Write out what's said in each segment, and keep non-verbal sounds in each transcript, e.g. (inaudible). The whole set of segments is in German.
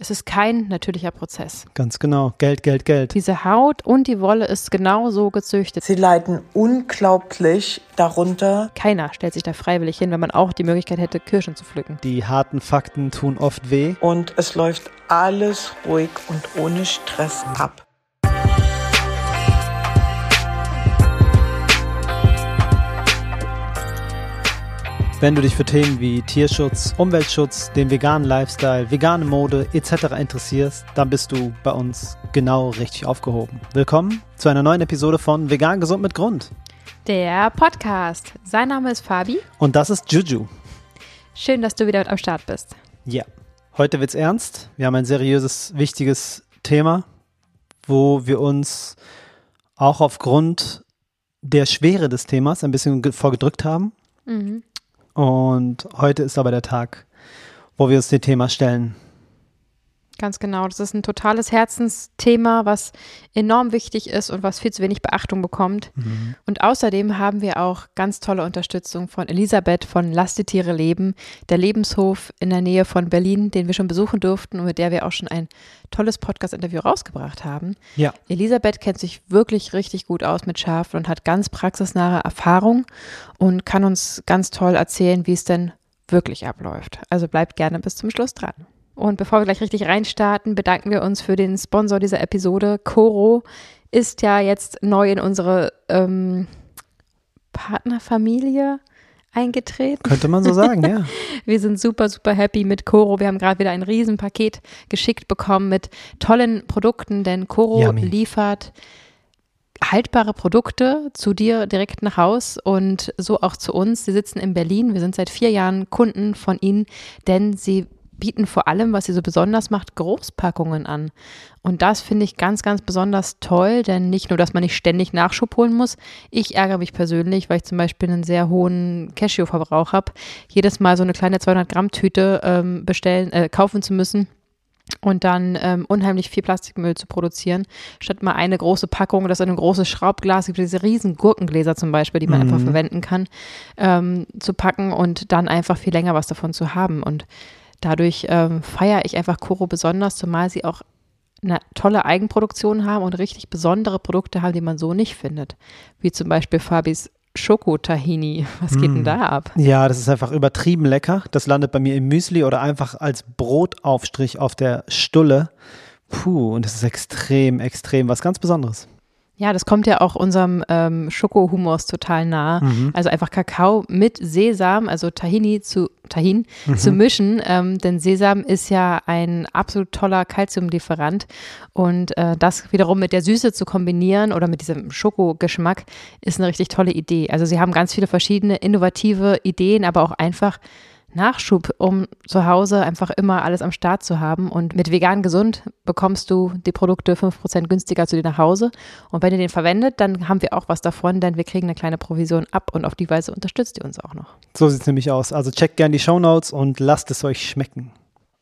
Es ist kein natürlicher Prozess. Ganz genau. Geld, Geld, Geld. Diese Haut und die Wolle ist genau so gezüchtet. Sie leiden unglaublich darunter. Keiner stellt sich da freiwillig hin, wenn man auch die Möglichkeit hätte, Kirschen zu pflücken. Die harten Fakten tun oft weh. Und es läuft alles ruhig und ohne Stress ab. Wenn du dich für Themen wie Tierschutz, Umweltschutz, den veganen Lifestyle, vegane Mode etc. interessierst, dann bist du bei uns genau richtig aufgehoben. Willkommen zu einer neuen Episode von Vegan Gesund mit Grund. Der Podcast. Sein Name ist Fabi. Und das ist Juju. Schön, dass du wieder mit am Start bist. Ja. Heute wird's ernst. Wir haben ein seriöses, wichtiges Thema, wo wir uns auch aufgrund der Schwere des Themas ein bisschen vorgedrückt haben. Mhm. Und heute ist aber der Tag, wo wir uns dem Thema stellen. Ganz genau. Das ist ein totales Herzensthema, was enorm wichtig ist und was viel zu wenig Beachtung bekommt. Mhm. Und außerdem haben wir auch ganz tolle Unterstützung von Elisabeth von Lass die Tiere leben, der Lebenshof in der Nähe von Berlin, den wir schon besuchen durften und mit der wir auch schon ein tolles Podcast-Interview rausgebracht haben. Ja. Elisabeth kennt sich wirklich richtig gut aus mit Schafen und hat ganz praxisnahe Erfahrung und kann uns ganz toll erzählen, wie es denn wirklich abläuft. Also bleibt gerne bis zum Schluss dran. Und bevor wir gleich richtig reinstarten, bedanken wir uns für den Sponsor dieser Episode. Coro ist ja jetzt neu in unsere ähm, Partnerfamilie eingetreten. Könnte man so sagen, ja. (laughs) Wir sind super, super happy mit Coro. Wir haben gerade wieder ein Riesenpaket geschickt bekommen mit tollen Produkten, denn Coro Yummy. liefert haltbare Produkte zu dir direkt nach Haus und so auch zu uns. Sie sitzen in Berlin. Wir sind seit vier Jahren Kunden von ihnen, denn sie bieten vor allem, was sie so besonders macht, Großpackungen an. Und das finde ich ganz, ganz besonders toll, denn nicht nur, dass man nicht ständig Nachschub holen muss. Ich ärgere mich persönlich, weil ich zum Beispiel einen sehr hohen Cashew-Verbrauch habe, jedes Mal so eine kleine 200 Gramm Tüte ähm, bestellen, äh, kaufen zu müssen und dann ähm, unheimlich viel Plastikmüll zu produzieren, statt mal eine große Packung, das in ein großes Schraubglas gibt, diese riesen Gurkengläser zum Beispiel, die man Mhm. einfach verwenden kann, ähm, zu packen und dann einfach viel länger was davon zu haben. Und dadurch ähm, feiere ich einfach Koro besonders, zumal sie auch eine tolle Eigenproduktion haben und richtig besondere Produkte haben, die man so nicht findet. Wie zum Beispiel Fabis Schoko-Tahini. (laughs) Was geht denn Mm. da ab? Ja, das ist einfach übertrieben lecker. Das landet bei mir im Müsli oder einfach als Brotaufstrich auf der Stulle. Puh, und das ist extrem, extrem was ganz Besonderes. Ja, das kommt ja auch unserem ähm, Schokohummus total nah. Mhm. Also einfach Kakao mit Sesam, also Tahini zu Tahin Mhm. zu mischen, ähm, denn Sesam ist ja ein absolut toller Kalziumlieferant und äh, das wiederum mit der Süße zu kombinieren oder mit diesem Schokogeschmack ist eine richtig tolle Idee. Also sie haben ganz viele verschiedene innovative Ideen, aber auch einfach Nachschub, um zu Hause einfach immer alles am Start zu haben. Und mit vegan gesund bekommst du die Produkte 5% günstiger zu dir nach Hause. Und wenn ihr den verwendet, dann haben wir auch was davon, denn wir kriegen eine kleine Provision ab und auf die Weise unterstützt ihr uns auch noch. So sieht es nämlich aus. Also checkt gerne die Shownotes und lasst es euch schmecken.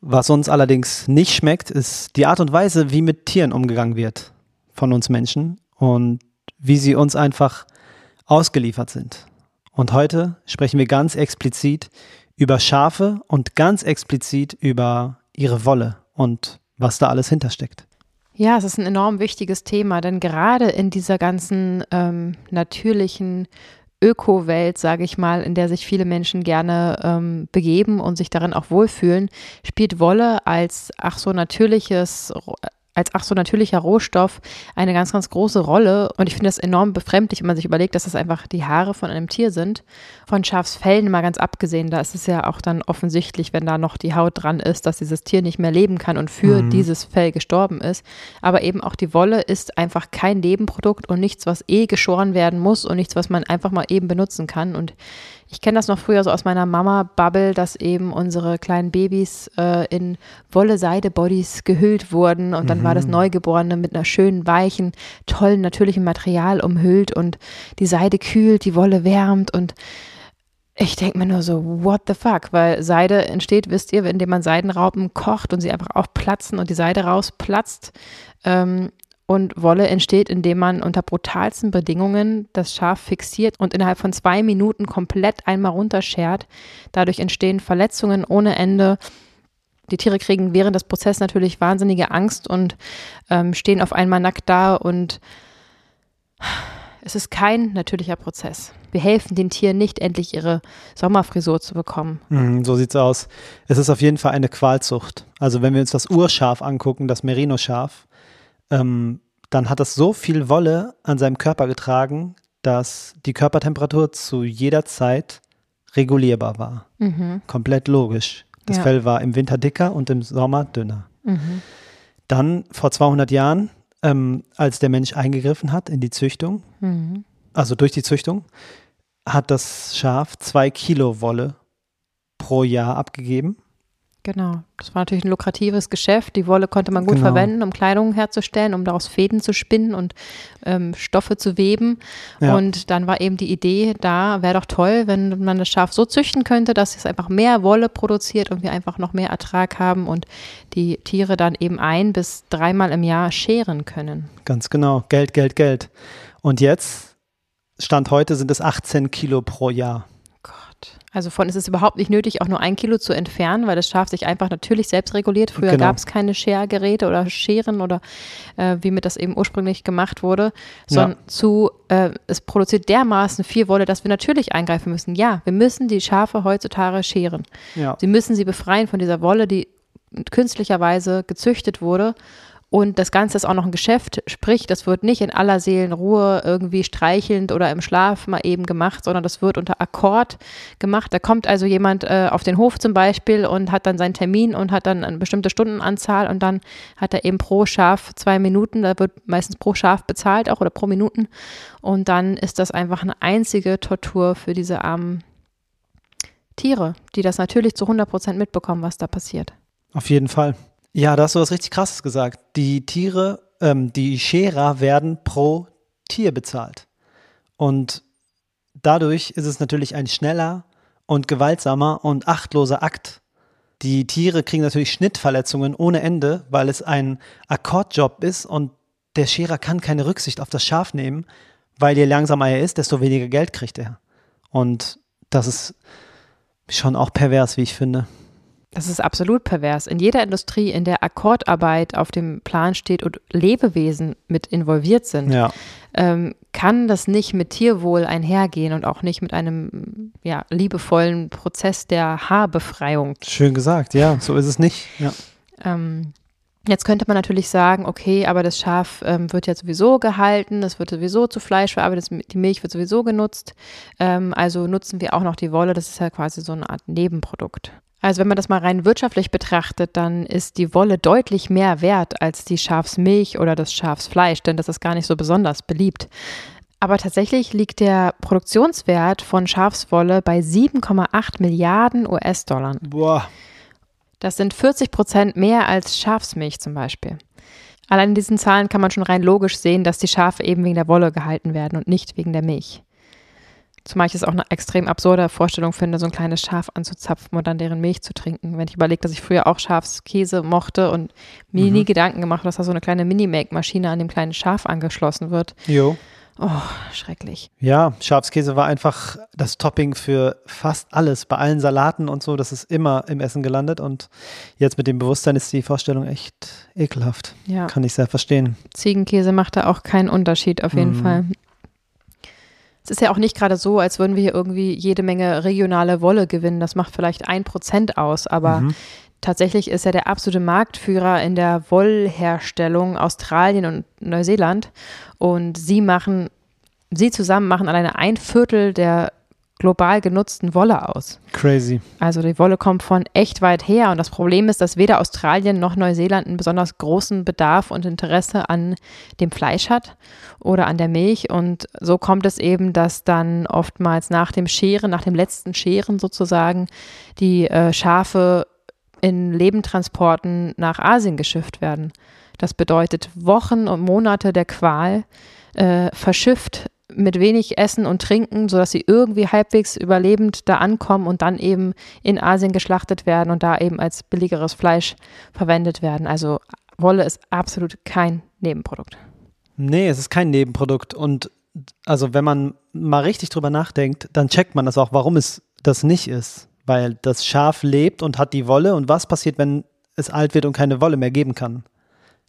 Was uns allerdings nicht schmeckt, ist die Art und Weise, wie mit Tieren umgegangen wird von uns Menschen und wie sie uns einfach ausgeliefert sind. Und heute sprechen wir ganz explizit über Schafe und ganz explizit über ihre Wolle und was da alles hintersteckt. Ja, es ist ein enorm wichtiges Thema, denn gerade in dieser ganzen ähm, natürlichen Öko-Welt, sage ich mal, in der sich viele Menschen gerne ähm, begeben und sich darin auch wohlfühlen, spielt Wolle als ach so natürliches als ach so natürlicher Rohstoff eine ganz, ganz große Rolle. Und ich finde das enorm befremdlich, wenn man sich überlegt, dass das einfach die Haare von einem Tier sind. Von Schafsfällen mal ganz abgesehen, da ist es ja auch dann offensichtlich, wenn da noch die Haut dran ist, dass dieses Tier nicht mehr leben kann und für Mhm. dieses Fell gestorben ist. Aber eben auch die Wolle ist einfach kein Nebenprodukt und nichts, was eh geschoren werden muss und nichts, was man einfach mal eben benutzen kann. Und ich kenne das noch früher so aus meiner Mama-Bubble, dass eben unsere kleinen Babys äh, in Wolle-Seide-Bodies gehüllt wurden und dann war das Neugeborene mit einer schönen, weichen, tollen, natürlichen Material umhüllt und die Seide kühlt, die Wolle wärmt und ich denke mir nur so, what the fuck? Weil Seide entsteht, wisst ihr, indem man Seidenraupen kocht und sie einfach aufplatzen und die Seide rausplatzt. Ähm, und Wolle entsteht, indem man unter brutalsten Bedingungen das Schaf fixiert und innerhalb von zwei Minuten komplett einmal runterschert. Dadurch entstehen Verletzungen ohne Ende. die Tiere kriegen während des Prozesses natürlich wahnsinnige Angst und ähm, stehen auf einmal nackt da und es ist kein natürlicher Prozess. Wir helfen den Tieren nicht, endlich ihre Sommerfrisur zu bekommen. Mhm, so sieht's aus. Es ist auf jeden Fall eine Qualzucht. Also wenn wir uns das Urschaf angucken, das Merino-Schaf, ähm, dann hat es so viel Wolle an seinem Körper getragen, dass die Körpertemperatur zu jeder Zeit regulierbar war. Mhm. Komplett logisch. Das Ja. Fell war im Winter dicker und im Sommer dünner. Mhm. Dann vor 200 Jahren, ähm, als der Mensch eingegriffen hat in die Züchtung, Mhm. also durch die Züchtung, hat das Schaf zwei Kilo Wolle pro Jahr abgegeben. Genau. Das war natürlich ein lukratives Geschäft. Die Wolle konnte man gut Genau. verwenden, um Kleidung herzustellen, um daraus Fäden zu spinnen und ähm, Stoffe zu weben. Ja. Und dann war eben die Idee da, wäre doch toll, wenn man das Schaf so züchten könnte, dass es einfach mehr Wolle produziert und wir einfach noch mehr Ertrag haben und die Tiere dann eben ein bis dreimal im Jahr scheren können. Ganz genau. Geld, Geld, Geld. Und jetzt, Stand heute, sind es 18 Kilo pro Jahr. Also von es ist überhaupt nicht nötig, auch nur ein Kilo zu entfernen, weil das Schaf sich einfach natürlich selbst reguliert. Früher Genau. gab es keine Schergeräte oder Scheren oder äh, wie mit das eben ursprünglich gemacht wurde, sondern zu, äh, es produziert dermaßen viel Wolle, dass wir natürlich eingreifen müssen. Ja, wir müssen die Schafe heutzutage scheren. Ja. Sie müssen sie befreien von dieser Wolle, die künstlicherweise gezüchtet wurde. Und das Ganze ist auch noch ein Geschäft, sprich, das wird nicht in aller Seelenruhe irgendwie streichelnd oder im Schlaf mal eben gemacht, sondern das wird unter Akkord gemacht. Da kommt also jemand äh, auf den Hof zum Beispiel und hat dann seinen Termin und hat dann eine bestimmte Stundenanzahl und dann hat er eben pro Schaf zwei Minuten, da wird meistens pro Schaf bezahlt auch oder pro Minuten. Und dann ist das einfach eine einzige Tortur für diese armen Tiere, die das natürlich zu 100 Prozent mitbekommen, was da passiert. Auf jeden Fall. Ja, da hast du was richtig Krasses gesagt. Die Tiere, ähm, die Scherer werden pro Tier bezahlt. Und dadurch ist es natürlich ein schneller und gewaltsamer und achtloser Akt. Die Tiere kriegen natürlich Schnittverletzungen ohne Ende, weil es ein Akkordjob ist und der Scherer kann keine Rücksicht auf das Schaf nehmen, weil je langsamer er ist, desto weniger Geld kriegt er. Und das ist schon auch pervers, wie ich finde. Das ist absolut pervers. In jeder Industrie, in der Akkordarbeit auf dem Plan steht und Lebewesen mit involviert sind, Ja. ähm, kann das nicht mit Tierwohl einhergehen und auch nicht mit einem ja, liebevollen Prozess der Haarbefreiung. Schön gesagt, ja, so ist es nicht. Ja. Ähm, jetzt könnte man natürlich sagen, okay, aber das Schaf ähm, wird ja sowieso gehalten, es wird sowieso zu Fleisch verarbeitet, das- die Milch wird sowieso genutzt, ähm, also nutzen wir auch noch die Wolle, das ist ja quasi so eine Art Nebenprodukt. Also wenn man das mal rein wirtschaftlich betrachtet, dann ist die Wolle deutlich mehr wert als die Schafsmilch oder das Schafsfleisch, denn das ist gar nicht so besonders beliebt. Aber tatsächlich liegt der Produktionswert von Schafswolle bei 7,8 Milliarden US-Dollar. Boah, Das sind 40 Prozent mehr als Schafsmilch zum Beispiel. Allein in diesen Zahlen kann man schon rein logisch sehen, dass die Schafe eben wegen der Wolle gehalten werden und nicht wegen der Milch. Zumal ich es auch eine extrem absurde Vorstellung finde, so ein kleines Schaf anzuzapfen und dann deren Milch zu trinken. Wenn ich überlege, dass ich früher auch Schafskäse mochte und mir nie Gedanken gemacht, dass da so eine kleine Mini-Make-Maschine an dem kleinen Schaf angeschlossen wird. jo. Oh, schrecklich. Ja, Schafskäse war einfach das Topping für fast alles. Bei allen Salaten und so, das ist immer im Essen gelandet. Und jetzt mit dem Bewusstsein ist die Vorstellung echt ekelhaft. Ja. Kann ich sehr verstehen. Ziegenkäse macht da auch keinen Unterschied auf jeden Mhm. Fall. Es ist ja auch nicht gerade so, als würden wir hier irgendwie jede Menge regionale Wolle gewinnen. Das macht vielleicht ein Prozent aus, aber Mhm. tatsächlich ist ja der absolute Marktführer in der Wollherstellung Australien und Neuseeland. Und sie machen, sie zusammen machen alleine ein Viertel der global genutzten Wolle aus. Crazy. Also die Wolle kommt von echt weit her und das Problem ist, dass weder Australien noch Neuseeland einen besonders großen Bedarf und Interesse an dem Fleisch hat oder an der Milch und so kommt es eben, dass dann oftmals nach dem Scheren, nach dem letzten Scheren sozusagen, die äh, Schafe in Lebendtransporten nach Asien geschifft werden. Das bedeutet Wochen und Monate der Qual, äh, verschifft mit wenig Essen und Trinken, sodass sie irgendwie halbwegs überlebend da ankommen und dann eben in Asien geschlachtet werden und da eben als billigeres Fleisch verwendet werden. Also Wolle ist absolut kein Nebenprodukt. Nee, es ist kein Nebenprodukt. Und also wenn man mal richtig drüber nachdenkt, dann checkt man das auch, warum es das nicht ist. Weil das Schaf lebt und hat die Wolle. Und was passiert, wenn es alt wird und keine Wolle mehr geben kann.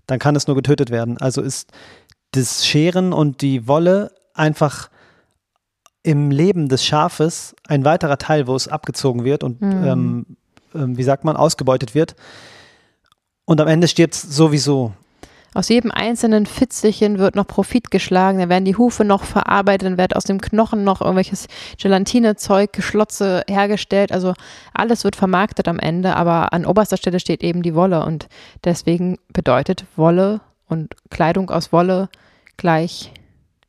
Dann kann es nur getötet werden. Also ist das Scheren und die Wolle einfach im Leben des Schafes ein weiterer Teil, wo es abgezogen wird und Mhm. ähm, ähm, wie sagt man, ausgebeutet wird. Und am Ende stirbt es sowieso. Aus jedem einzelnen Fitzelchen wird noch Profit geschlagen, dann werden die Hufe noch verarbeitet, dann wird aus dem Knochen noch irgendwelches Gelatinezeug, Schlotze hergestellt. Also alles wird vermarktet am Ende, aber an oberster Stelle steht eben die Wolle und deswegen bedeutet Wolle und Kleidung aus Wolle gleich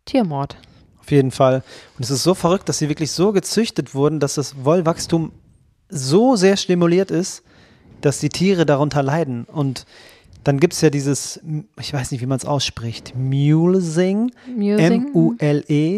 Tiermord. Auf jeden Fall. Und es ist so verrückt, dass sie wirklich so gezüchtet wurden, dass das Wollwachstum so sehr stimuliert ist, dass die Tiere darunter leiden. Und dann gibt es ja dieses, ich weiß nicht, wie man es ausspricht, Mulesing. M-U-L-E-Sing.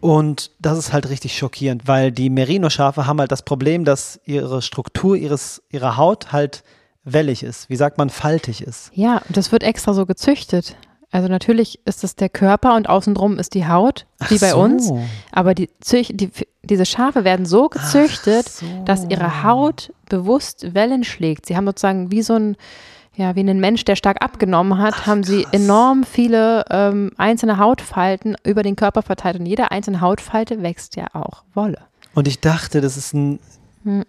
Und das ist halt richtig schockierend, weil die Merino-Schafe haben halt das Problem, dass ihre Struktur ihres, ihrer Haut halt wellig ist. Wie sagt man, faltig ist. Ja, und das wird extra so gezüchtet. Also natürlich ist es der Körper und außenrum ist die Haut, wie Ach bei so. uns. Aber die, die, diese Schafe werden so gezüchtet, so. dass ihre Haut bewusst Wellen schlägt. Sie haben sozusagen wie so ein, ja, wie ein Mensch, der stark abgenommen hat, haben sie enorm viele ähm, einzelne Hautfalten über den Körper verteilt. Und jede einzelne Hautfalte wächst ja auch Wolle. Und ich dachte, das ist ein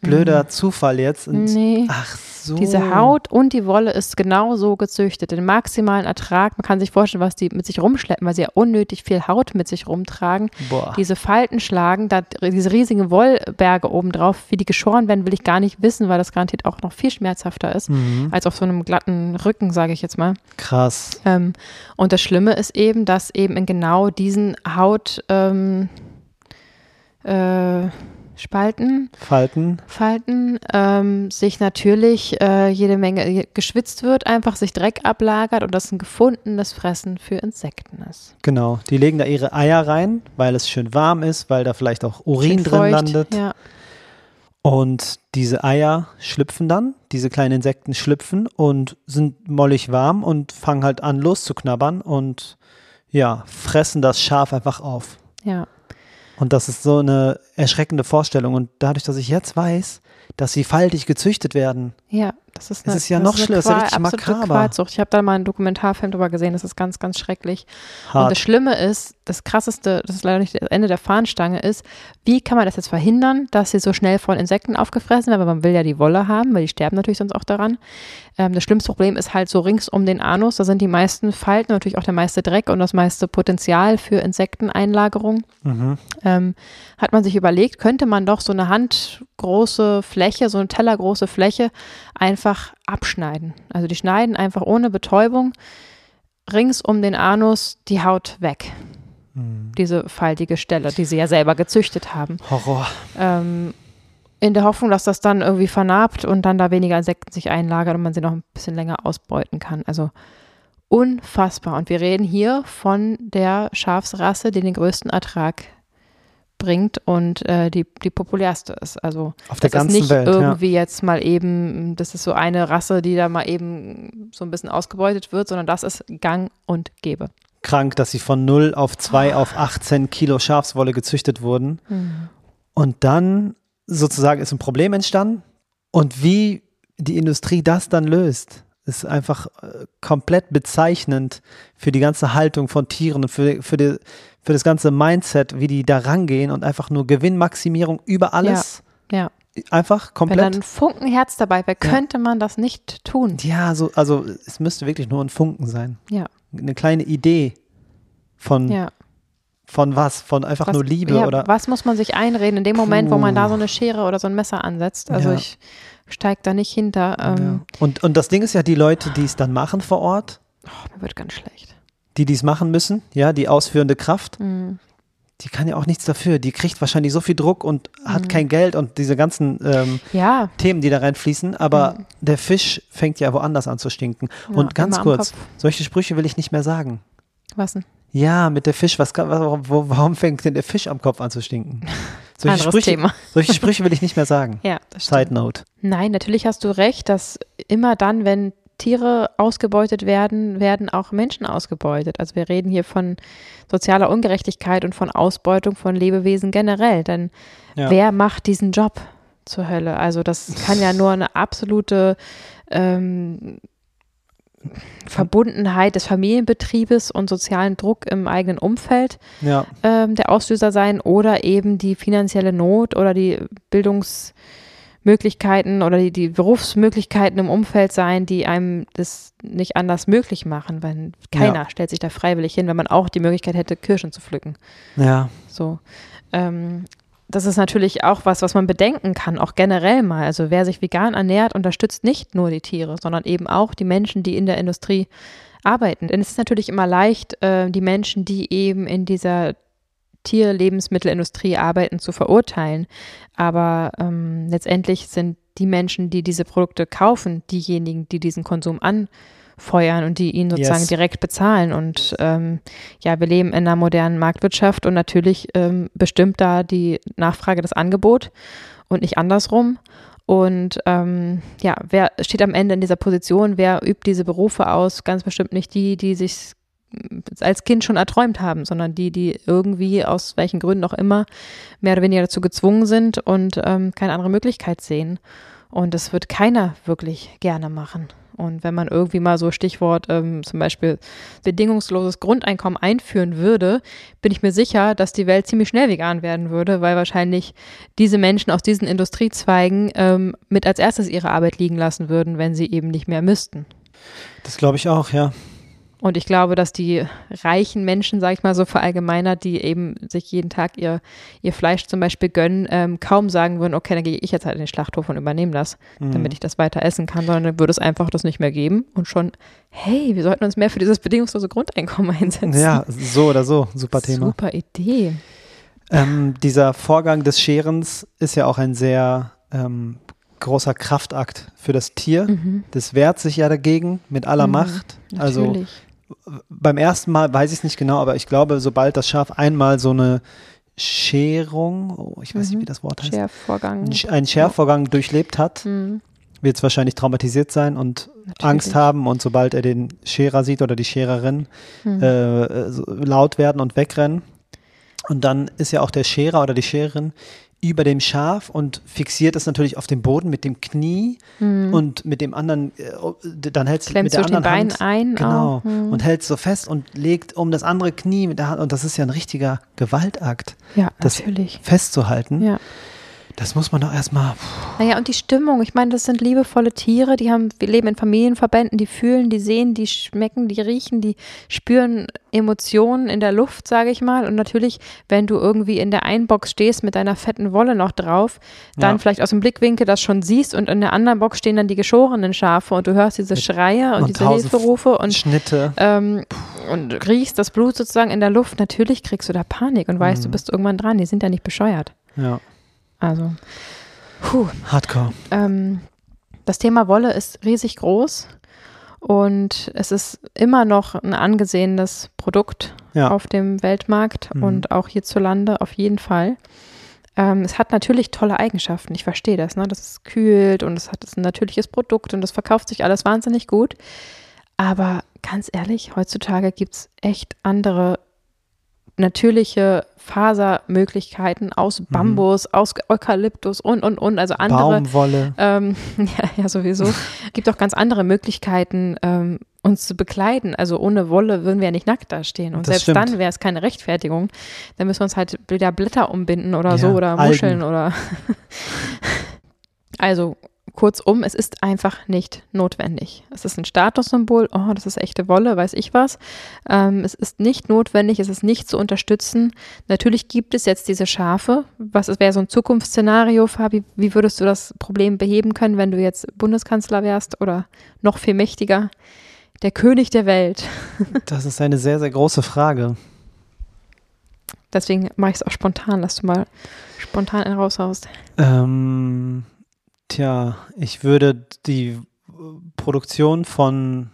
blöder Zufall jetzt. Und Nee. Ach so. Diese Haut und die Wolle ist genau so gezüchtet. Den maximalen Ertrag, man kann sich vorstellen, was die mit sich rumschleppen, weil sie ja unnötig viel Haut mit sich rumtragen. Boah. Diese Falten schlagen, da diese riesigen Wollberge obendrauf, wie die geschoren werden, will ich gar nicht wissen, weil das garantiert auch noch viel schmerzhafter ist, Mhm. als auf so einem glatten Rücken, sage ich jetzt mal. Krass. Ähm, und das Schlimme ist eben, dass eben in genau diesen Haut ähm, äh, Spalten Falten. Falten ähm, sich natürlich äh, jede Menge geschwitzt wird, einfach sich Dreck ablagert und das ein gefundenes Fressen für Insekten ist. Genau. Die legen da ihre Eier rein, weil es schön warm ist, weil da vielleicht auch Urin drin feucht, landet. Ja. Und diese Eier schlüpfen dann, diese kleinen Insekten schlüpfen und sind mollig warm und fangen halt an loszuknabbern und ja, fressen das Schaf einfach auf. ja. Und das ist so eine erschreckende Vorstellung. Und dadurch, dass ich jetzt weiß, dass sie faltig gezüchtet werden, Ja, das ist Es eine, ist ja das noch schlimmer, es ist ja richtig makaber. Ich habe da mal einen Dokumentarfilm drüber gesehen, das ist ganz, ganz schrecklich. Und hart. das Schlimme ist, das krasseste, das ist leider nicht das Ende der Fahnenstange, ist, wie kann man das jetzt verhindern, dass sie so schnell von Insekten aufgefressen werden, weil man will ja die Wolle haben, weil die sterben natürlich sonst auch daran. Ähm, das schlimmste Problem ist halt so rings um den Anus, da sind die meisten Falten, natürlich auch der meiste Dreck und das meiste Potenzial für Insekteneinlagerung. Mhm. Ähm, hat man sich überlegt, könnte man doch so eine handgroße Fläche, so eine tellergroße Fläche einfach abschneiden. Also die schneiden einfach ohne Betäubung rings um den Anus die Haut weg. Mhm. Diese faltige Stelle, die sie ja selber gezüchtet haben. Horror. Ähm, in der Hoffnung, dass das dann irgendwie vernarbt und dann da weniger Insekten sich einlagern und man sie noch ein bisschen länger ausbeuten kann. Also unfassbar. Und wir reden hier von der Schafsrasse, die den größten Ertrag bringt und äh, die, die populärste ist. Also Auf der das ist ganzen nicht Welt. Ja. irgendwie jetzt mal eben, das ist so eine Rasse, die da mal eben so ein bisschen ausgebeutet wird, sondern das ist Gang und Gäbe. Krank, dass sie von 0 auf 2 auf 18 Kilo Schafswolle gezüchtet wurden. Und dann sozusagen ist ein Problem entstanden. Und wie die Industrie das dann löst, ist einfach äh, komplett bezeichnend für die ganze Haltung von Tieren und für, für, die, für das ganze Mindset, wie die da rangehen und einfach nur Gewinnmaximierung über alles. Ja. Einfach Wenn komplett. dann ein Funken Herz dabei wäre, Ja. könnte man das nicht tun. Ja, so, also es müsste wirklich nur ein Funken sein. Ja. Eine kleine Idee von, Ja. von was? Von einfach Was, nur Liebe ja, oder. was muss man sich einreden in dem Moment, wo man da Puh. so eine Schere oder so ein Messer ansetzt? Also Ja. ich steige da nicht hinter. Ähm, ja. und, und das Ding ist ja, die Leute, die es dann machen vor Ort, oh, mir wird ganz schlecht. die dies machen müssen, ja, die ausführende Kraft, Mhm. die kann ja auch nichts dafür. Die kriegt wahrscheinlich so viel Druck und hat kein Geld und diese ganzen ähm, Ja, Themen, die da reinfließen, aber der Fisch fängt ja woanders an zu stinken. Ja, und ganz kurz, solche Sprüche will ich nicht mehr sagen. was denn? Ja, mit der Fisch, was, warum, warum fängt denn der Fisch am Kopf an zu stinken? (laughs) Solche Anderes Sprüche, Thema. (laughs) solche Sprüche will ich nicht mehr sagen. Ja, das stimmt. Side note. Nein, natürlich hast du recht, dass immer dann, wenn Tiere ausgebeutet werden, werden auch Menschen ausgebeutet. Also wir reden hier von sozialer Ungerechtigkeit und von Ausbeutung von Lebewesen generell. Denn Ja. wer macht diesen Job? zur Hölle. Also das kann ja nur eine absolute ähm, Verbundenheit des Familienbetriebes und sozialen Druck im eigenen Umfeld Ja, ähm, der Auslöser sein oder eben die finanzielle Not oder die Bildungsmöglichkeiten oder die, die Berufsmöglichkeiten im Umfeld sein, die einem das nicht anders möglich machen, weil keiner Ja. stellt sich da freiwillig hin, wenn man auch die Möglichkeit hätte, Kirschen zu pflücken. ja, So. Ähm, das ist natürlich auch was, was man bedenken kann, auch generell mal. Also wer sich vegan ernährt, unterstützt nicht nur die Tiere, sondern eben auch die Menschen, die in der Industrie arbeiten. Denn es ist natürlich immer leicht, äh, die Menschen, die eben in dieser Tierlebensmittelindustrie arbeiten, zu verurteilen. Aber ähm, letztendlich sind die Menschen, die diese Produkte kaufen, diejenigen, die diesen Konsum anfeuern und die ihn sozusagen Yes. direkt bezahlen. Und ähm, ja, wir leben in einer modernen Marktwirtschaft und natürlich ähm, bestimmt da die Nachfrage das Angebot und nicht andersrum. Und ähm, ja, wer steht am Ende in dieser Position? Wer übt diese Berufe aus? Ganz bestimmt nicht die, die sich als Kind schon erträumt haben, sondern die, die irgendwie aus welchen Gründen auch immer mehr oder weniger dazu gezwungen sind und ähm, keine andere Möglichkeit sehen. Und das wird keiner wirklich gerne machen. Und wenn man irgendwie mal so Stichwort ähm, zum Beispiel bedingungsloses Grundeinkommen einführen würde, bin ich mir sicher, dass die Welt ziemlich schnell vegan werden würde, weil wahrscheinlich diese Menschen aus diesen Industriezweigen ähm, mit als erstes ihre Arbeit liegen lassen würden, wenn sie eben nicht mehr müssten. das glaube ich auch, ja. Und ich glaube, dass die reichen Menschen, sag ich mal so verallgemeinert, die eben sich jeden Tag ihr, ihr Fleisch zum Beispiel gönnen, ähm, kaum sagen würden, okay, dann gehe ich jetzt halt in den Schlachthof und übernehme das, Mhm. damit ich das weiter essen kann, sondern dann würde es einfach das nicht mehr geben und schon, hey, wir sollten uns mehr für dieses bedingungslose Grundeinkommen einsetzen. Ja, so oder so, super Thema. Super Idee. Ähm, dieser Vorgang des Scherens ist ja auch ein sehr ähm, großer Kraftakt für das Tier. Mhm. Das wehrt sich ja dagegen mit aller Mhm, Macht. Also Natürlich. beim ersten Mal weiß ich es nicht genau, aber ich glaube, sobald das Schaf einmal so eine Scherung, oh, ich weiß nicht, Mhm. wie das Wort heißt, Schervorgang. einen Sch- einen Schervorgang durchlebt hat, Mhm. wird es wahrscheinlich traumatisiert sein und Natürlich. Angst haben und sobald er den Scherer sieht oder die Schererin, Mhm. äh, laut werden und wegrennen. Und dann ist ja auch der Scherer oder die Schererin über dem Schaf und fixiert es natürlich auf dem Boden mit dem Knie und mit dem anderen, äh, dann hält es mit Mhm. Der anderen Bein Hand, ein. Genau. Mhm. Und hält so fest und legt um das andere Knie mit der Hand. Und das ist ja ein richtiger Gewaltakt, ja, das- natürlich. festzuhalten. Ja. Das muss man doch erstmal. Naja, und die Stimmung. Ich meine, das sind liebevolle Tiere, die haben, wir leben in Familienverbänden, die fühlen, die sehen, die schmecken, die riechen, die spüren Emotionen in der Luft, sage ich mal. Und natürlich, wenn du irgendwie in der einen Box stehst mit deiner fetten Wolle noch drauf, dann Ja. vielleicht aus dem Blickwinkel das schon siehst und in der anderen Box stehen dann die geschorenen Schafe und du hörst diese Schreie und, und diese Hilferufe und Schnitte. ähm, und riechst das Blut sozusagen in der Luft, natürlich kriegst du da Panik und weißt, du Mhm. bist irgendwann dran. Die sind ja nicht bescheuert. Ja. Also, puh. Hardcore. Ähm, das Thema Wolle ist riesig groß und es ist immer noch ein angesehenes Produkt Ja. auf dem Weltmarkt Mhm. und auch hierzulande auf jeden Fall. Ähm, es hat natürlich tolle Eigenschaften, ich verstehe das, ne? dass es kühlt und es hat es ist ein natürliches Produkt und es verkauft sich alles wahnsinnig gut. Aber ganz ehrlich, heutzutage gibt es echt andere natürliche Fasermöglichkeiten aus Mhm. Bambus, aus Eukalyptus und, und, und, also andere. Baumwolle. Ähm, (laughs) ja, ja, sowieso. gibt auch ganz andere Möglichkeiten, ähm, uns zu bekleiden. Also ohne Wolle würden wir ja nicht nackt dastehen. Und Das selbst stimmt. dann wäre es keine Rechtfertigung. Dann müssen wir uns halt wieder Blätter umbinden oder Ja, so oder Algen. Muscheln oder. (laughs) also kurzum, es ist einfach nicht notwendig. Es ist ein Statussymbol, oh, das ist echte Wolle, weiß ich was. Ähm, es ist nicht notwendig, es ist nicht zu unterstützen. Natürlich gibt es jetzt diese Schafe. Was wäre so ein Zukunftsszenario, Fabi? Wie würdest du das Problem beheben können, wenn du jetzt Bundeskanzler wärst oder noch viel mächtiger? Der König der Welt. (laughs) Das ist eine sehr, sehr große Frage. Deswegen mache ich es auch spontan, dass du mal spontan einen raushaust. Ähm, tja, ich würde die Produktion von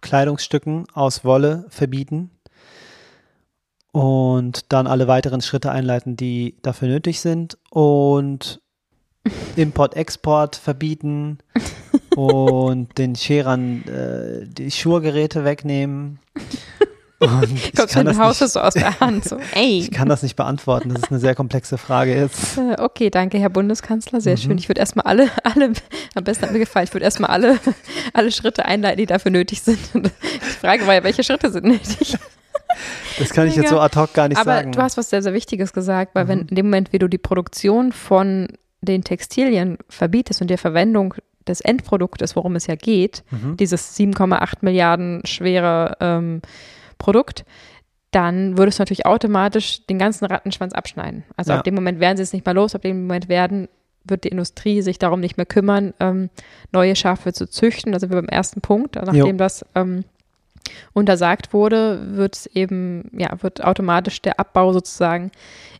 Kleidungsstücken aus Wolle verbieten und dann alle weiteren Schritte einleiten, die dafür nötig sind und (laughs) Import-Export verbieten (laughs) und den Scherern äh, die Schurgeräte wegnehmen Und (laughs) ich Kommst du kann, in das Haus nicht, so aus der (laughs) Hand. So, ey. ich kann das nicht beantworten. Das ist eine sehr komplexe Frage jetzt. (laughs) Äh, Okay, danke, Herr Bundeskanzler. Sehr Mhm. schön. Ich würde erstmal alle, alle, am besten hat mir gefallen, ich würde erstmal alle, alle Schritte einleiten, die dafür nötig sind. Und Die Frage war ja, welche Schritte sind nötig? Das kann ich jetzt so ad hoc gar nicht Aber sagen. du hast was sehr, sehr Wichtiges gesagt, weil Mhm. wenn in dem Moment, wie du die Produktion von den Textilien verbietest und der Verwendung des Endproduktes, worum es ja geht, Mhm. dieses 7,8 Milliarden schwere ähm, Produkt, dann würdest du natürlich automatisch den ganzen Rattenschwanz abschneiden. Also Ja. ab dem Moment werden sie es nicht mehr los, ab dem Moment werden wird die Industrie sich darum nicht mehr kümmern, ähm, neue Schafe zu züchten. Da sind wir beim ersten Punkt. Nachdem das ähm, untersagt wurde, wird es eben, ja, wird automatisch der Abbau sozusagen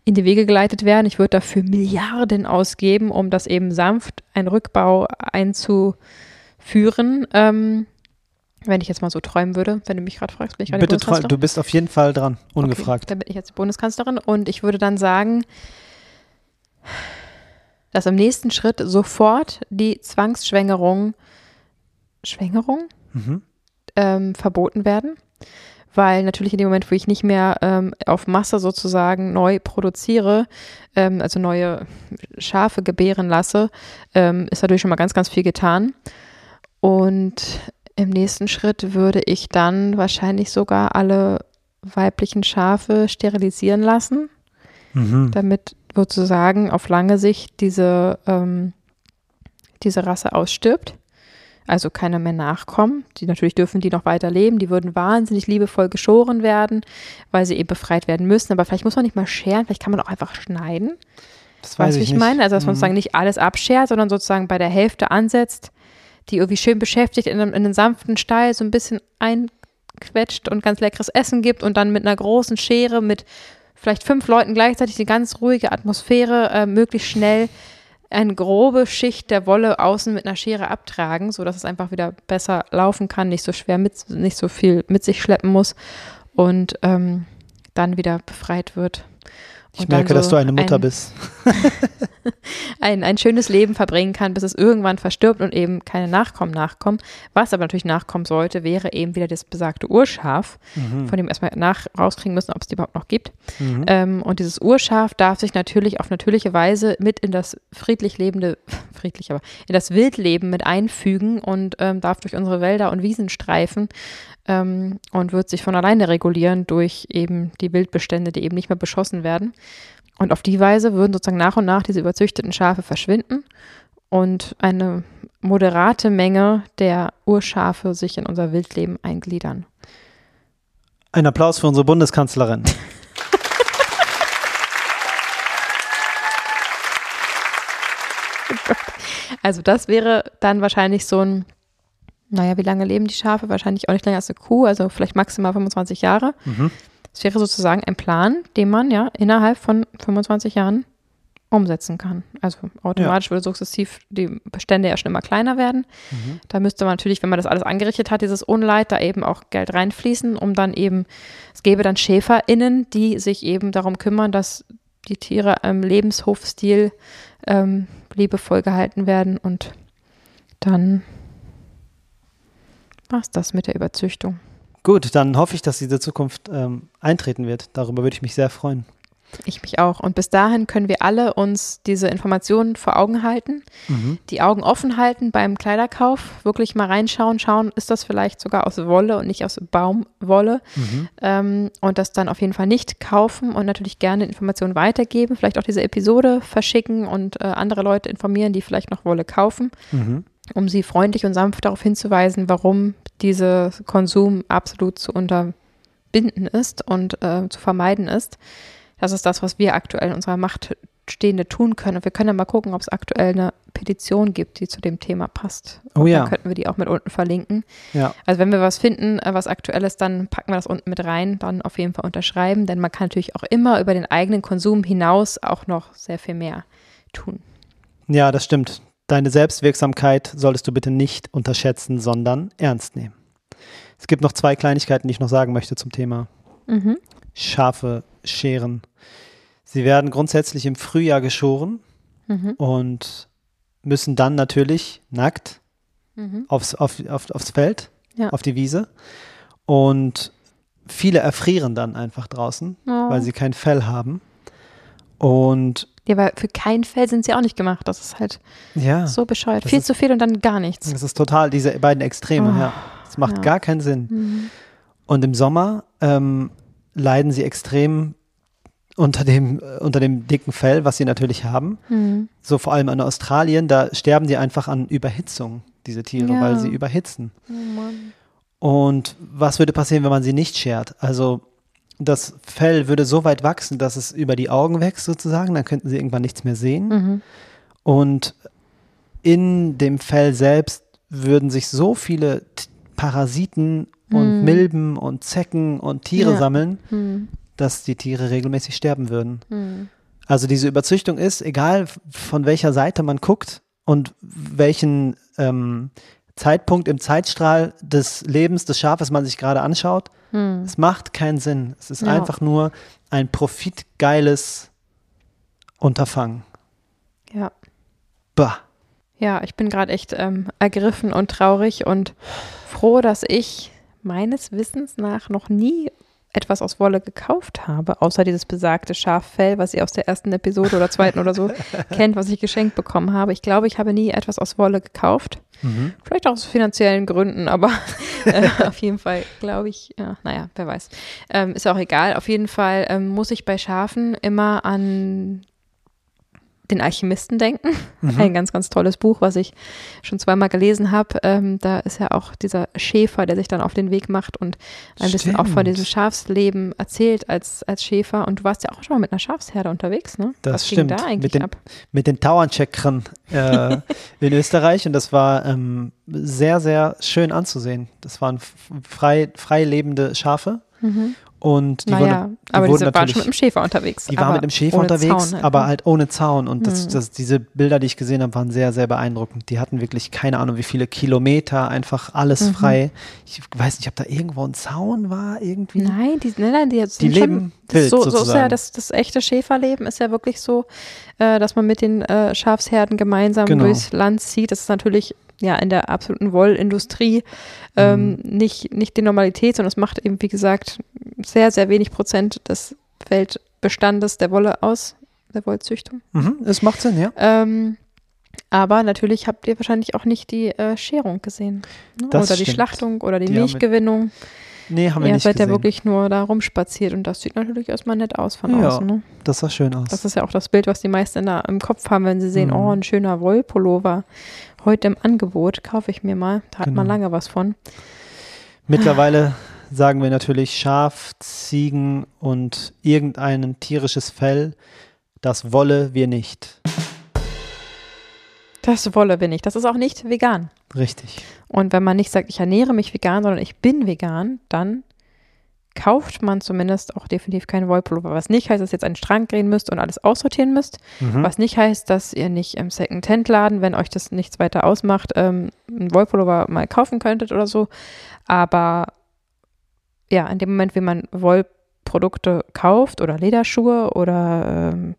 in die Wege geleitet werden. Ich würde dafür Milliarden ausgeben, um das eben sanft, einen Rückbau einzuführen. Ähm, wenn ich jetzt mal so träumen würde, wenn du mich gerade fragst, bin ich gerade Bitte, Bundeskanzlerin? du bist auf jeden Fall dran, ungefragt. Okay, dann bin ich jetzt die Bundeskanzlerin und ich würde dann sagen, dass im nächsten Schritt sofort die Zwangsschwängerung, Schwängerung Mhm. ähm, verboten werden. Weil natürlich in dem Moment, wo ich nicht mehr ähm, auf Masse sozusagen neu produziere, ähm, also neue Schafe gebären lasse, ähm, ist natürlich schon mal ganz, ganz viel getan. Und im nächsten Schritt würde ich dann wahrscheinlich sogar alle weiblichen Schafe sterilisieren lassen Mhm. damit sozusagen auf lange Sicht diese, ähm, diese Rasse ausstirbt. Also keiner mehr nachkommen. Die natürlich dürfen die noch weiter leben. Die würden wahnsinnig liebevoll geschoren werden, weil sie eben befreit werden müssen. Aber vielleicht muss man nicht mal scheren, vielleicht kann man auch einfach schneiden. Das Weißt weiß du, wie ich ich meine? Also, dass man Mhm. sozusagen nicht alles abschert, sondern sozusagen bei der Hälfte ansetzt, die irgendwie schön beschäftigt in einem, in einem sanften Stall so ein bisschen einquetscht und ganz leckeres Essen gibt und dann mit einer großen Schere mit vielleicht fünf Leuten gleichzeitig die ganz ruhige Atmosphäre äh, möglichst schnell eine grobe Schicht der Wolle außen mit einer Schere abtragen, sodass es einfach wieder besser laufen kann, nicht so schwer mit, nicht so viel mit sich schleppen muss und ähm, dann wieder befreit wird. Ich merke, dass so du eine Mutter ein- bist. (laughs) ein, ein schönes Leben verbringen kann, bis es irgendwann verstirbt und eben keine Nachkommen nachkommen. Was aber natürlich nachkommen sollte, wäre eben wieder das besagte Urschaf, Mhm. von dem wir erstmal nach rauskriegen müssen, ob es die überhaupt noch gibt. Mhm. Ähm, und dieses Urschaf darf sich natürlich auf natürliche Weise mit in das friedlich lebende, (laughs) friedlich aber, in das Wildleben mit einfügen und ähm, darf durch unsere Wälder und Wiesen streifen ähm, und wird sich von alleine regulieren durch eben die Wildbestände, die eben nicht mehr beschossen werden. Und auf die Weise würden sozusagen nach und nach diese überzüchteten Schafe verschwinden und eine moderate Menge der Urschafe sich in unser Wildleben eingliedern. Ein Applaus für unsere Bundeskanzlerin. (laughs) Also das wäre dann wahrscheinlich so ein, naja, wie lange leben die Schafe? Wahrscheinlich auch nicht länger als eine Kuh, also vielleicht maximal 25 Jahre. Mhm. Das wäre sozusagen ein Plan, den man ja innerhalb von 25 Jahren umsetzen kann. Also automatisch würde sukzessiv die Bestände ja schon immer kleiner werden. Mhm. Da müsste man natürlich, wenn man das alles angerichtet hat, dieses Unleid, da eben auch Geld reinfließen, um dann eben, es gäbe dann SchäferInnen, die sich eben darum kümmern, dass die Tiere im Lebenshofstil ähm, liebevoll gehalten werden und dann war es das mit der Überzüchtung. Gut, dann hoffe ich, dass diese Zukunft ähm, eintreten wird. Darüber würde ich mich sehr freuen. Ich mich auch. Und bis dahin können wir alle uns diese Informationen vor Augen halten, Mhm. die Augen offen halten beim Kleiderkauf, wirklich mal reinschauen, schauen, ist das vielleicht sogar aus Wolle und nicht aus Baumwolle Mhm. ähm, und das dann auf jeden Fall nicht kaufen und natürlich gerne Informationen weitergeben, vielleicht auch diese Episode verschicken und äh, andere Leute informieren, die vielleicht noch Wolle kaufen, Mhm. Um sie freundlich und sanft darauf hinzuweisen, warum dieser Konsum absolut zu unterbinden ist und äh, zu vermeiden ist. Das ist das, was wir aktuell in unserer Macht Stehende tun können. Und wir können ja mal gucken, ob es aktuell eine Petition gibt, die zu dem Thema passt. Oh ja. Dann könnten wir die auch mit unten verlinken. Ja. Also wenn wir was finden, äh, was aktuell ist, dann packen wir das unten mit rein, dann auf jeden Fall unterschreiben, denn man kann natürlich auch immer über den eigenen Konsum hinaus auch noch sehr viel mehr tun. ja, das stimmt. Deine Selbstwirksamkeit solltest du bitte nicht unterschätzen, sondern ernst nehmen. Es gibt noch zwei Kleinigkeiten, die ich noch sagen möchte zum Thema Mhm. Schafe scheren. Sie werden grundsätzlich im Frühjahr geschoren Mhm. und müssen dann natürlich nackt Mhm. aufs, auf, auf, aufs Feld, Ja. auf die Wiese. Und viele erfrieren dann einfach draußen, Oh. weil sie kein Fell haben. Und Ja, weil für kein Fell sind sie auch nicht gemacht. Das ist halt ja, so bescheuert. Viel ist- zu viel und dann gar nichts. das ist total diese beiden Extreme, Oh, ja. Das macht ja. gar keinen Sinn. Mhm. Und im Sommer ähm, leiden sie extrem unter dem, äh, unter dem dicken Fell, was sie natürlich haben. Mhm. So vor allem in Australien, da sterben die einfach an Überhitzung, diese Tiere, Ja. weil sie überhitzen. Oh Mann. Und was würde passieren, wenn man sie nicht schert? Also das Fell würde so weit wachsen, dass es über die Augen wächst sozusagen, dann könnten sie irgendwann nichts mehr sehen. Mhm. Und in dem Fell selbst würden sich so viele Parasiten und Mhm. Milben und Zecken und Tiere Ja. sammeln, Mhm. dass die Tiere regelmäßig sterben würden. Mhm. Also diese Überzüchtung ist, egal von welcher Seite man guckt und welchen ähm, Zeitpunkt im Zeitstrahl des Lebens des Schafes man sich gerade anschaut, Mhm. es macht keinen Sinn. Es ist Ja. einfach nur ein profitgeiles Unterfangen. Ja. Bah. Ja, ich bin gerade echt ähm, ergriffen und traurig und froh, dass ich meines Wissens nach noch nie etwas aus Wolle gekauft habe, außer dieses besagte Schaffell, was ihr aus der ersten Episode oder zweiten oder so (laughs) kennt, was ich geschenkt bekommen habe. Ich glaube, ich habe nie etwas aus Wolle gekauft. Mhm. Vielleicht auch aus finanziellen Gründen, aber (laughs) äh, auf jeden Fall glaube ich, ja, naja, wer weiß. Ähm, ist auch egal. Auf jeden Fall ähm, muss ich bei Schafen immer an den Alchemisten denken. (laughs) Mhm. Ein ganz, ganz tolles Buch, was ich schon zweimal gelesen habe. Ähm, da ist ja auch dieser Schäfer, der sich dann auf den Weg macht und ein bisschen auch von Stimmt. diesem Schafsleben erzählt als, als Schäfer. Und du warst ja auch schon mal mit einer Schafsherde unterwegs, ne? Das was stimmt. ging da eigentlich mit den, ab? Mit den Tauerncheckern äh, in Österreich und das war ähm, sehr, sehr schön anzusehen. Das waren frei, frei lebende Schafe Mhm. Und die naja, wurden, die aber wurden diese waren schon mit dem Schäfer unterwegs. Die waren mit dem Schäfer unterwegs, Zaun halt, aber ne? halt ohne Zaun. Und das, Mhm. das, diese Bilder, die ich gesehen habe, waren sehr, sehr beeindruckend. Die hatten wirklich keine Ahnung, wie viele Kilometer, einfach alles Mhm. frei. Ich weiß nicht, ob da irgendwo ein Zaun war, irgendwie. Nein, die, nein, nein, die, Die leben schon, wild so, so ist ja das, das echte Schäferleben ist ja wirklich so, äh, dass man mit den äh, Schafsherden gemeinsam Genau. durchs Land zieht. Das ist natürlich ja in der absoluten Wollindustrie ähm, Mhm. nicht, nicht die Normalität, sondern es macht eben, wie gesagt, sehr, sehr wenig Prozent des Weltbestandes der Wolle aus, der Wollzüchtung. Mhm, es macht Sinn, ja. Ähm, aber natürlich habt ihr wahrscheinlich auch nicht die äh, Scherung gesehen. Ne? Das oder die stimmt. Schlachtung oder die, Die haben wir Milchgewinnung. Nee, haben wir Ihr nicht seid ja wirklich nur da rumspaziert und das sieht natürlich erstmal nett aus von Ja. außen. Ne? das sah schön aus. Das ist ja auch das Bild, was die meisten da im Kopf haben, wenn sie sehen, Mhm. oh, ein schöner Wollpullover. Heute im Angebot, kaufe ich mir mal. Da hat man Genau. lange was von. Mittlerweile sagen wir natürlich Schaf, Ziegen und irgendein tierisches Fell. Das wolle wir nicht. Das Wolle bin ich. Das ist auch nicht vegan. Richtig. Und wenn man nicht sagt, ich ernähre mich vegan, sondern ich bin vegan, dann kauft man zumindest auch definitiv keinen Wollpullover. Was nicht heißt, dass ihr jetzt an den Strand gehen müsst und alles aussortieren müsst. Mhm. Was nicht heißt, dass ihr nicht im Second-Hand-Laden, wenn euch das nichts weiter ausmacht, ähm, einen Wollpullover mal kaufen könntet oder so. Aber ja, in dem Moment, wie man Wollprodukte kauft oder Lederschuhe oder ähm,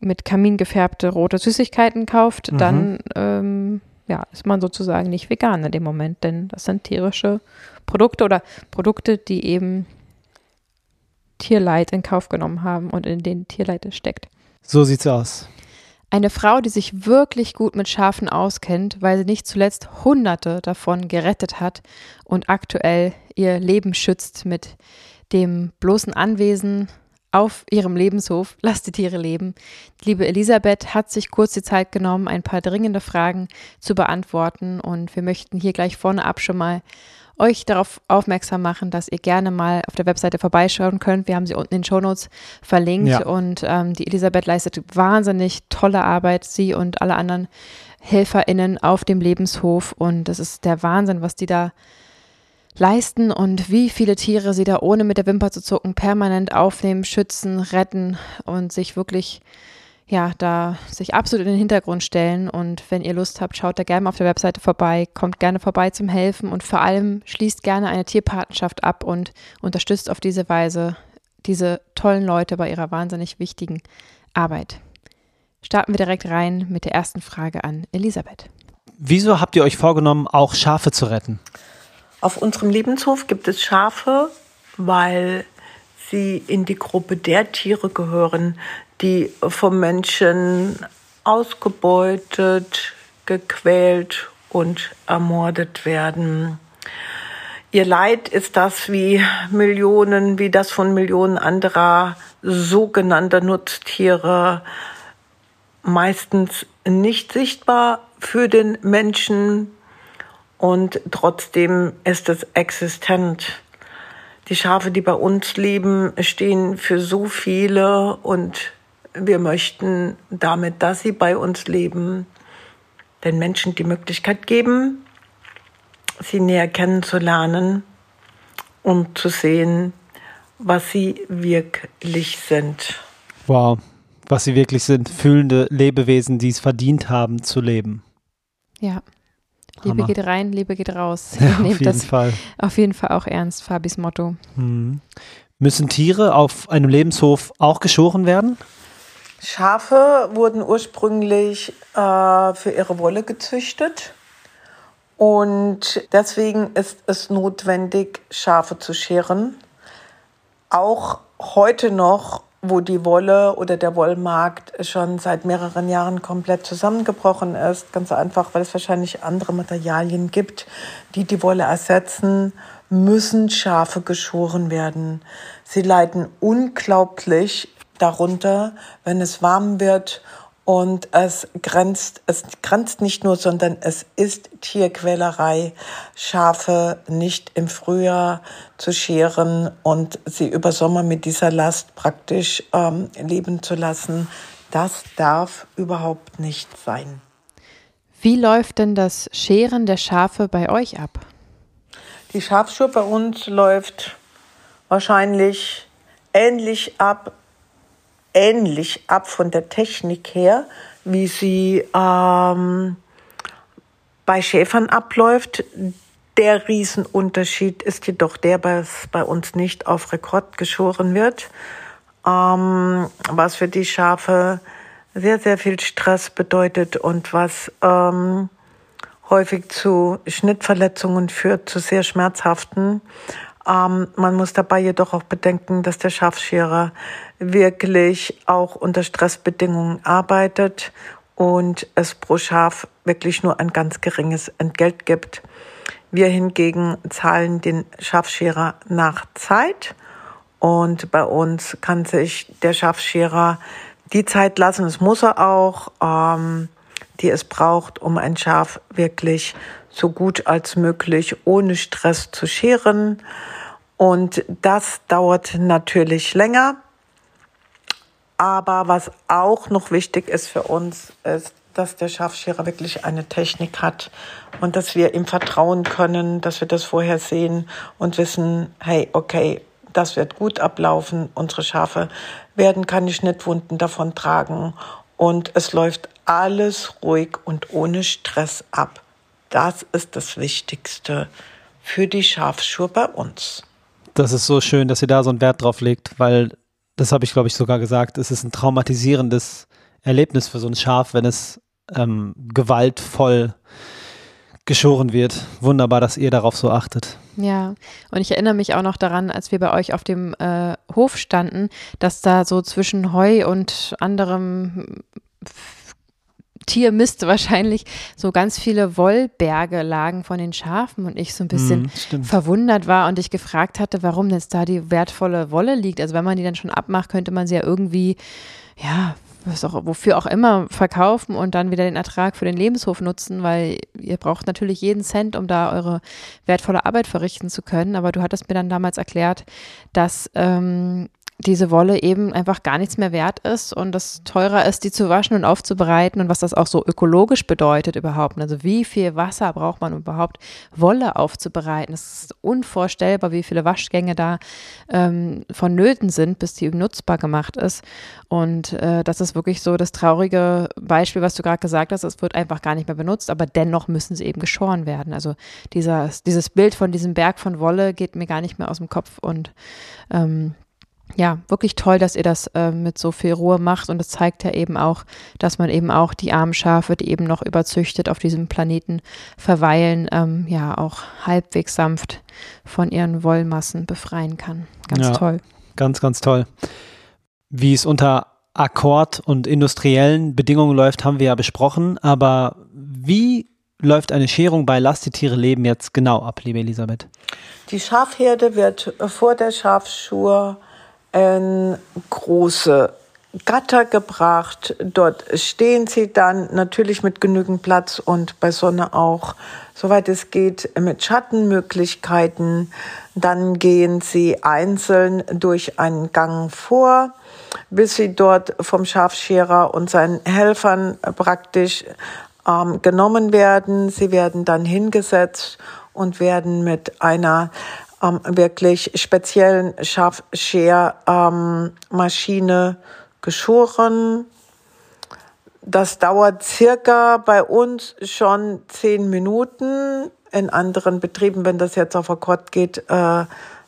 mit Kamin gefärbte rote Süßigkeiten kauft, Mhm. dann ähm, ja, ist man sozusagen nicht vegan in dem Moment, denn das sind tierische Produkte oder Produkte, die eben Tierleid in Kauf genommen haben und in denen Tierleid steckt. So sieht's aus. Eine Frau, die sich wirklich gut mit Schafen auskennt, weil sie nicht zuletzt Hunderte davon gerettet hat und aktuell ihr Leben schützt mit dem bloßen Anwesen auf ihrem Lebenshof. (laughs) Lasst die Tiere leben. Liebe Elisabeth hat sich kurz die Zeit genommen, ein paar dringende Fragen zu beantworten und wir möchten hier gleich vorne ab schon mal euch darauf aufmerksam machen, dass ihr gerne mal auf der Webseite vorbeischauen könnt. Wir haben sie unten in den Shownotes verlinkt Ja. und ähm, die Elisabeth leistet wahnsinnig tolle Arbeit, sie und alle anderen HelferInnen auf dem Lebenshof und das ist der Wahnsinn, was die da leisten und wie viele Tiere sie da ohne mit der Wimper zu zucken permanent aufnehmen, schützen, retten und sich wirklich ja, da sich absolut in den Hintergrund stellen. Und wenn ihr Lust habt, schaut da gerne mal auf der Webseite vorbei, kommt gerne vorbei zum Helfen und vor allem schließt gerne eine Tierpartnerschaft ab und unterstützt auf diese Weise diese tollen Leute bei ihrer wahnsinnig wichtigen Arbeit. Starten wir direkt rein mit der ersten Frage an Elisabeth. Wieso habt ihr euch vorgenommen, auch Schafe zu retten? Auf unserem Lebenshof gibt es Schafe, weil sie in die Gruppe der Tiere gehören, die vom Menschen ausgebeutet, gequält und ermordet werden. Ihr Leid ist das wie Millionen, wie das von Millionen anderer sogenannter Nutztiere, meistens nicht sichtbar für den Menschen und trotzdem ist es existent. Die Schafe, die bei uns leben, stehen für so viele und wir möchten damit, dass sie bei uns leben, den Menschen die Möglichkeit geben, sie näher kennenzulernen und zu sehen, was sie wirklich sind. Wow, was sie wirklich sind, fühlende Lebewesen, die es verdient haben zu leben. Ja. Liebe geht rein, Liebe geht raus. (laughs) Ja, auf jeden das Fall. auf jeden Fall auch ernst, Fabis Motto. Mhm. Müssen Tiere auf einem Lebenshof auch geschoren werden? Schafe wurden ursprünglich äh, für ihre Wolle gezüchtet. Und deswegen ist es notwendig, Schafe zu scheren. Auch heute noch, wo die Wolle oder der Wollmarkt schon seit mehreren Jahren komplett zusammengebrochen ist. Ganz einfach, weil es wahrscheinlich andere Materialien gibt, die die Wolle ersetzen, müssen Schafe geschoren werden. Sie leiden unglaublich darunter, wenn es warm wird und es grenzt, es grenzt nicht nur, sondern es ist Tierquälerei, Schafe nicht im Frühjahr zu scheren und sie über Sommer mit dieser Last praktisch ähm, leben zu lassen. Das darf überhaupt nicht sein. Wie läuft denn das Scheren der Schafe bei euch ab? Die Schafschuhe bei uns läuft wahrscheinlich ähnlich ab ähnlich ab von der Technik her, wie sie ähm, bei Schäfern abläuft. Der Riesenunterschied ist jedoch der, dass bei uns nicht auf Rekord geschoren wird, ähm, was für die Schafe sehr, sehr viel Stress bedeutet und was ähm, häufig zu Schnittverletzungen führt, zu sehr schmerzhaften. Ähm, man muss dabei jedoch auch bedenken, dass der Schafscherer wirklich auch unter Stressbedingungen arbeitet und es pro Schaf wirklich nur ein ganz geringes Entgelt gibt. Wir hingegen zahlen den Schafscherer nach Zeit und bei uns kann sich der Schafscherer die Zeit lassen, das muss er auch, ähm, die es braucht, um ein Schaf wirklich so gut als möglich ohne Stress zu scheren. Und das dauert natürlich länger. Aber was auch noch wichtig ist für uns, ist, dass der Schafscherer wirklich eine Technik hat und dass wir ihm vertrauen können, dass wir das vorher sehen und wissen, hey, okay, das wird gut ablaufen. Unsere Schafe werden keine Schnittwunden davon tragen und es läuft alles ruhig und ohne Stress ab. Das ist das Wichtigste für die Schafschuhe bei uns. Das ist so schön, dass ihr da so einen Wert drauf legt, weil das habe ich, glaube ich, sogar gesagt, es ist ein traumatisierendes Erlebnis für so ein Schaf, wenn es ähm, gewaltvoll geschoren wird. Wunderbar, dass ihr darauf so achtet. Ja, und ich erinnere mich auch noch daran, als wir bei euch auf dem äh, Hof standen, dass da so zwischen Heu und anderem Tiermist wahrscheinlich so ganz viele Wollberge lagen von den Schafen und ich so ein bisschen Mm, verwundert war und ich gefragt hatte, warum jetzt da die wertvolle Wolle liegt. Also wenn man die dann schon abmacht, könnte man sie ja irgendwie, ja, was auch, wofür auch immer verkaufen und dann wieder den Ertrag für den Lebenshof nutzen, weil ihr braucht natürlich jeden Cent, um da eure wertvolle Arbeit verrichten zu können. Aber du hattest mir dann damals erklärt, dass ähm, diese Wolle eben einfach gar nichts mehr wert ist und es teurer ist, die zu waschen und aufzubereiten und was das auch so ökologisch bedeutet überhaupt. Also wie viel Wasser braucht man überhaupt, Wolle aufzubereiten? Es ist unvorstellbar, wie viele Waschgänge da ähm, vonnöten sind, bis die nutzbar gemacht ist. Und äh, das ist wirklich so das traurige Beispiel, was du gerade gesagt hast. Es wird einfach gar nicht mehr benutzt, aber dennoch müssen sie eben geschoren werden. Also dieser, dieses Bild von diesem Berg von Wolle geht mir gar nicht mehr aus dem Kopf und ähm, ja, wirklich toll, dass ihr das äh, mit so viel Ruhe macht und es zeigt ja eben auch, dass man eben auch die armen Schafe, die eben noch überzüchtet auf diesem Planeten verweilen, ähm, ja auch halbwegs sanft von ihren Wollmassen befreien kann. Ganz ja, toll. Ganz, ganz toll. Wie es unter Akkord und industriellen Bedingungen läuft, haben wir ja besprochen, aber wie läuft eine Scherung bei Lass die Tiere leben jetzt genau ab, liebe Elisabeth? Die Schafherde wird vor der Schafschur in große Gatter gebracht. Dort stehen sie dann natürlich mit genügend Platz und bei Sonne auch, soweit es geht, mit Schattenmöglichkeiten. Dann gehen sie einzeln durch einen Gang vor, bis sie dort vom Schafscherer und seinen Helfern praktisch ähm, genommen werden. Sie werden dann hingesetzt und werden mit einer ähm, wirklich speziellen Schafschermaschine ähm, geschoren. Das dauert circa bei uns schon zehn Minuten. In anderen Betrieben, wenn das jetzt auf Akkord geht, äh,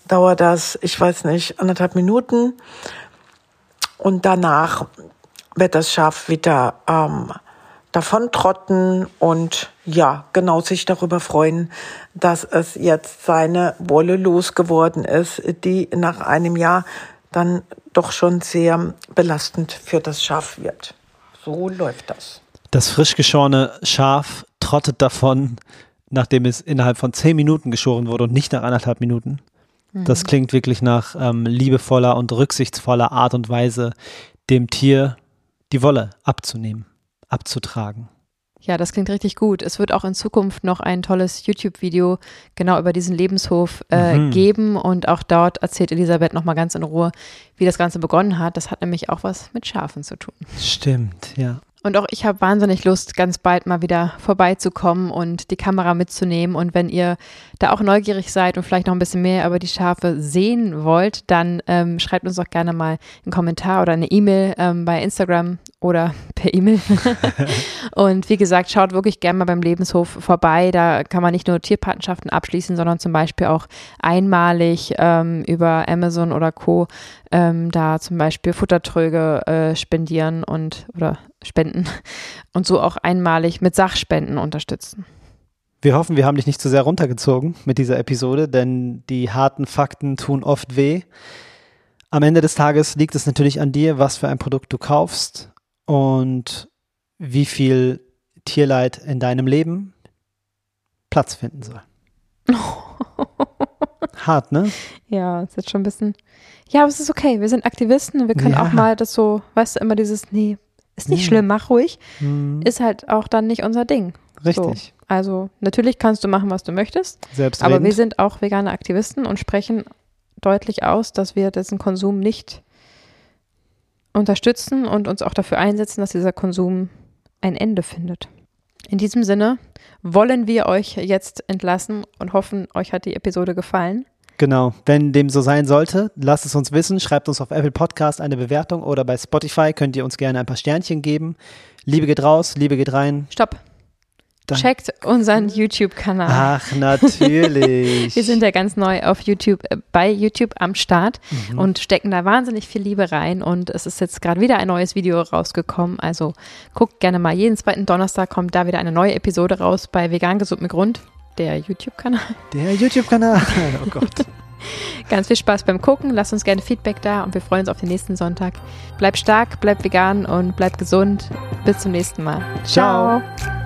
dauert das, ich weiß nicht, anderthalb Minuten. Und danach wird das Schaf wieder ähm, davontrotten und ja, genau sich darüber freuen, dass es jetzt seine Wolle losgeworden ist, die nach einem Jahr dann doch schon sehr belastend für das Schaf wird. So läuft das. Das frisch geschorene Schaf trottet davon, nachdem es innerhalb von zehn Minuten geschoren wurde und nicht nach anderthalb Minuten. Mhm. Das klingt wirklich nach ähm, liebevoller und rücksichtsvoller Art und Weise, dem Tier die Wolle abzunehmen abzutragen. Ja, das klingt richtig gut. Es wird auch in Zukunft noch ein tolles YouTube-Video genau über diesen Lebenshof äh, mhm. geben und auch dort erzählt Elisabeth nochmal ganz in Ruhe, wie das Ganze begonnen hat. Das hat nämlich auch was mit Schafen zu tun. Stimmt, ja. Und auch ich habe wahnsinnig Lust, ganz bald mal wieder vorbeizukommen und die Kamera mitzunehmen. Und wenn ihr da auch neugierig seid und vielleicht noch ein bisschen mehr über die Schafe sehen wollt, dann ähm, schreibt uns doch gerne mal einen Kommentar oder eine E-Mail ähm, bei Instagram oder per E-Mail. (laughs) und wie gesagt, schaut wirklich gerne mal beim Lebenshof vorbei. Da kann man nicht nur Tierpatenschaften abschließen, sondern zum Beispiel auch einmalig ähm, über Amazon oder Co. Ähm, da zum Beispiel Futtertröge äh, spendieren und oder spenden (laughs) und so auch einmalig mit Sachspenden unterstützen. Wir hoffen, wir haben dich nicht zu sehr runtergezogen mit dieser Episode, denn die harten Fakten tun oft weh. Am Ende des Tages liegt es natürlich an dir, was für ein Produkt du kaufst und wie viel Tierleid in deinem Leben Platz finden soll. (laughs) Hart, ne? Ja, ist jetzt schon ein bisschen. Ja, aber es ist okay. Wir sind Aktivisten. Wir können ja. auch mal das so, weißt du, immer dieses, nee, ist nicht mhm. schlimm, mach ruhig, mhm. ist halt auch dann nicht unser Ding. Richtig. So. Also natürlich kannst du machen, was du möchtest, aber wir sind auch vegane Aktivisten und sprechen deutlich aus, dass wir diesen Konsum nicht unterstützen und uns auch dafür einsetzen, dass dieser Konsum ein Ende findet. In diesem Sinne wollen wir euch jetzt entlassen und hoffen, euch hat die Episode gefallen. Genau. Wenn dem so sein sollte, lasst es uns wissen. Schreibt uns auf Apple Podcast eine Bewertung oder bei Spotify könnt ihr uns gerne ein paar Sternchen geben. Liebe geht raus, Liebe geht rein. Stopp. Dann. Checkt unseren YouTube-Kanal. Ach, (laughs) natürlich. Wir sind ja ganz neu auf YouTube, äh, bei YouTube am Start mhm. und stecken da wahnsinnig viel Liebe rein. Und es ist jetzt gerade wieder ein neues Video rausgekommen. Also guckt gerne mal. Jeden zweiten Donnerstag kommt da wieder eine neue Episode raus bei Vegan Gesund mit Grund der YouTube-Kanal. Der YouTube-Kanal. (laughs) Oh Gott. (laughs) Ganz viel Spaß beim Gucken. Lasst uns gerne Feedback da und wir freuen uns auf den nächsten Sonntag. Bleibt stark, bleibt vegan und bleibt gesund. Bis zum nächsten Mal. Ciao. Ciao.